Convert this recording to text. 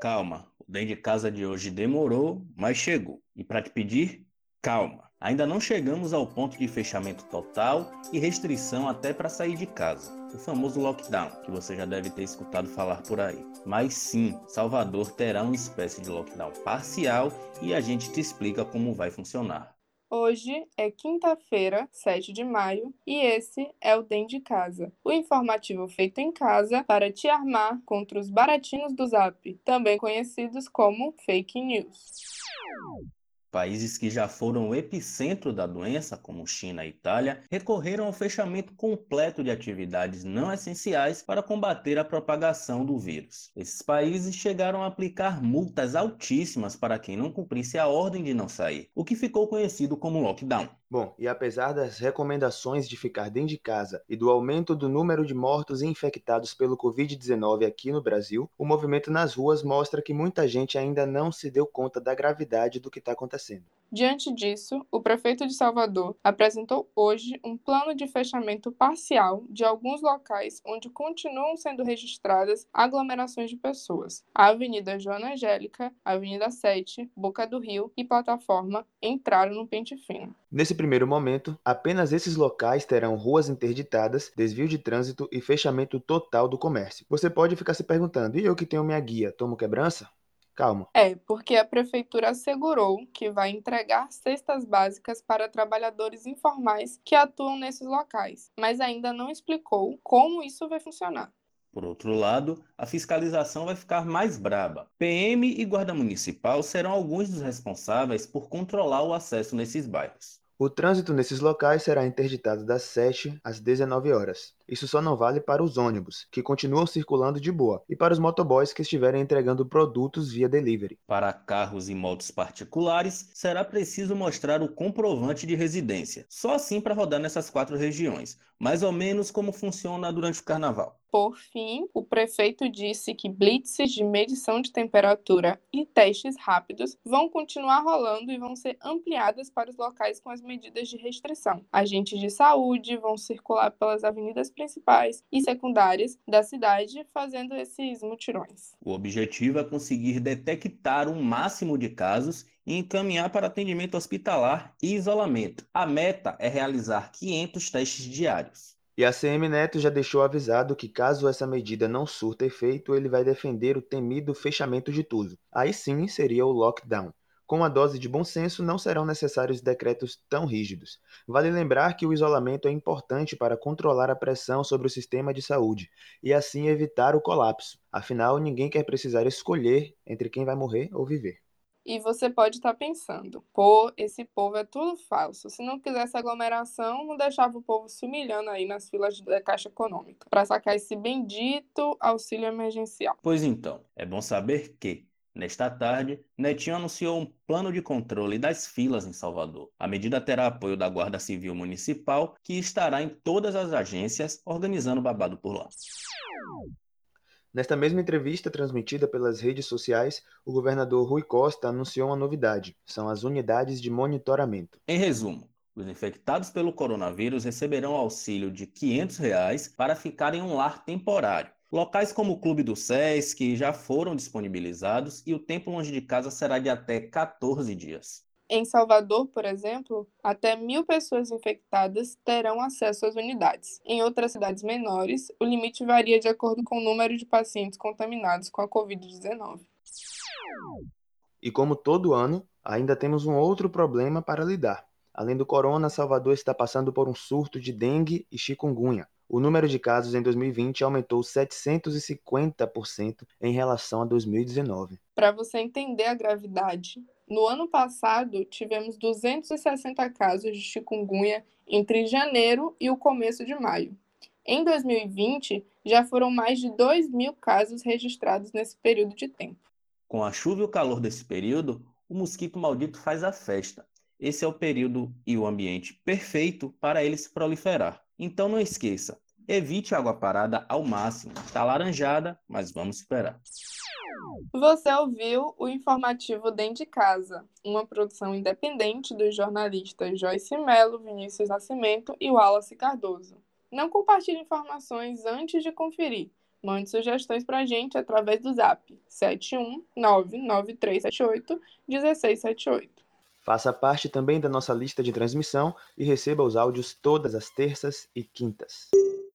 Calma, o dentro de casa de hoje demorou, mas chegou. E para te pedir, calma. Ainda não chegamos ao ponto de fechamento total e restrição até para sair de casa, o famoso lockdown, que você já deve ter escutado falar por aí. Mas sim, Salvador terá uma espécie de lockdown parcial e a gente te explica como vai funcionar. Hoje é quinta-feira, 7 de maio, e esse é o DEM de Casa, o informativo feito em casa para te armar contra os baratinos do Zap, também conhecidos como fake news. Países que já foram o epicentro da doença, como China e Itália, recorreram ao fechamento completo de atividades não essenciais para combater a propagação do vírus. Esses países chegaram a aplicar multas altíssimas para quem não cumprisse a ordem de não sair, o que ficou conhecido como lockdown. Bom, e apesar das recomendações de ficar dentro de casa e do aumento do número de mortos e infectados pelo Covid-19 aqui no Brasil, o movimento nas ruas mostra que muita gente ainda não se deu conta da gravidade do que está acontecendo. Diante disso, o prefeito de Salvador apresentou hoje um plano de fechamento parcial de alguns locais onde continuam sendo registradas aglomerações de pessoas. A Avenida Joana Angélica, Avenida 7, Boca do Rio e Plataforma entraram no pente fino. Nesse primeiro momento, apenas esses locais terão ruas interditadas, desvio de trânsito e fechamento total do comércio. Você pode ficar se perguntando: e eu que tenho minha guia, tomo quebrança? Calma. É, porque a prefeitura assegurou que vai entregar cestas básicas para trabalhadores informais que atuam nesses locais, mas ainda não explicou como isso vai funcionar. Por outro lado, a fiscalização vai ficar mais braba. PM e Guarda Municipal serão alguns dos responsáveis por controlar o acesso nesses bairros. O trânsito nesses locais será interditado das 7 às 19 horas. Isso só não vale para os ônibus, que continuam circulando de boa, e para os motoboys que estiverem entregando produtos via delivery. Para carros e motos particulares, será preciso mostrar o comprovante de residência, só assim para rodar nessas quatro regiões, mais ou menos como funciona durante o carnaval. Por fim, o prefeito disse que blitzes de medição de temperatura e testes rápidos vão continuar rolando e vão ser ampliadas para os locais com as medidas de restrição. Agentes de saúde vão circular pelas avenidas principais e secundárias da cidade fazendo esses mutirões. O objetivo é conseguir detectar um máximo de casos e encaminhar para atendimento hospitalar e isolamento. A meta é realizar 500 testes diários. E a CM Neto já deixou avisado que caso essa medida não surta efeito, ele vai defender o temido fechamento de tudo. Aí sim seria o lockdown. Com a dose de bom senso, não serão necessários decretos tão rígidos. Vale lembrar que o isolamento é importante para controlar a pressão sobre o sistema de saúde e assim evitar o colapso. Afinal, ninguém quer precisar escolher entre quem vai morrer ou viver. E você pode estar pensando, pô, esse povo é tudo falso. Se não quisesse aglomeração, não deixava o povo se humilhando aí nas filas da Caixa Econômica para sacar esse bendito auxílio emergencial. Pois então, é bom saber que Nesta tarde, Netinho anunciou um plano de controle das filas em Salvador. A medida terá apoio da Guarda Civil Municipal, que estará em todas as agências organizando babado por lá. Nesta mesma entrevista transmitida pelas redes sociais, o governador Rui Costa anunciou uma novidade: são as unidades de monitoramento. Em resumo, os infectados pelo coronavírus receberão auxílio de 500 reais para ficar em um lar temporário. Locais como o Clube do SESC já foram disponibilizados e o tempo longe de casa será de até 14 dias. Em Salvador, por exemplo, até mil pessoas infectadas terão acesso às unidades. Em outras cidades menores, o limite varia de acordo com o número de pacientes contaminados com a Covid-19. E como todo ano, ainda temos um outro problema para lidar. Além do corona, Salvador está passando por um surto de dengue e chikungunya. O número de casos em 2020 aumentou 750% em relação a 2019. Para você entender a gravidade, no ano passado tivemos 260 casos de chikungunya entre janeiro e o começo de maio. Em 2020, já foram mais de 2 mil casos registrados nesse período de tempo. Com a chuva e o calor desse período, o mosquito maldito faz a festa. Esse é o período e o ambiente perfeito para ele se proliferar. Então não esqueça, evite água parada ao máximo. Está laranjada, mas vamos esperar. Você ouviu o informativo Dentro de Casa, uma produção independente dos jornalistas Joyce Mello, Vinícius Nascimento e Wallace Cardoso. Não compartilhe informações antes de conferir, Mande sugestões para a gente através do zap 71993781678. Faça parte também da nossa lista de transmissão e receba os áudios todas as terças e quintas.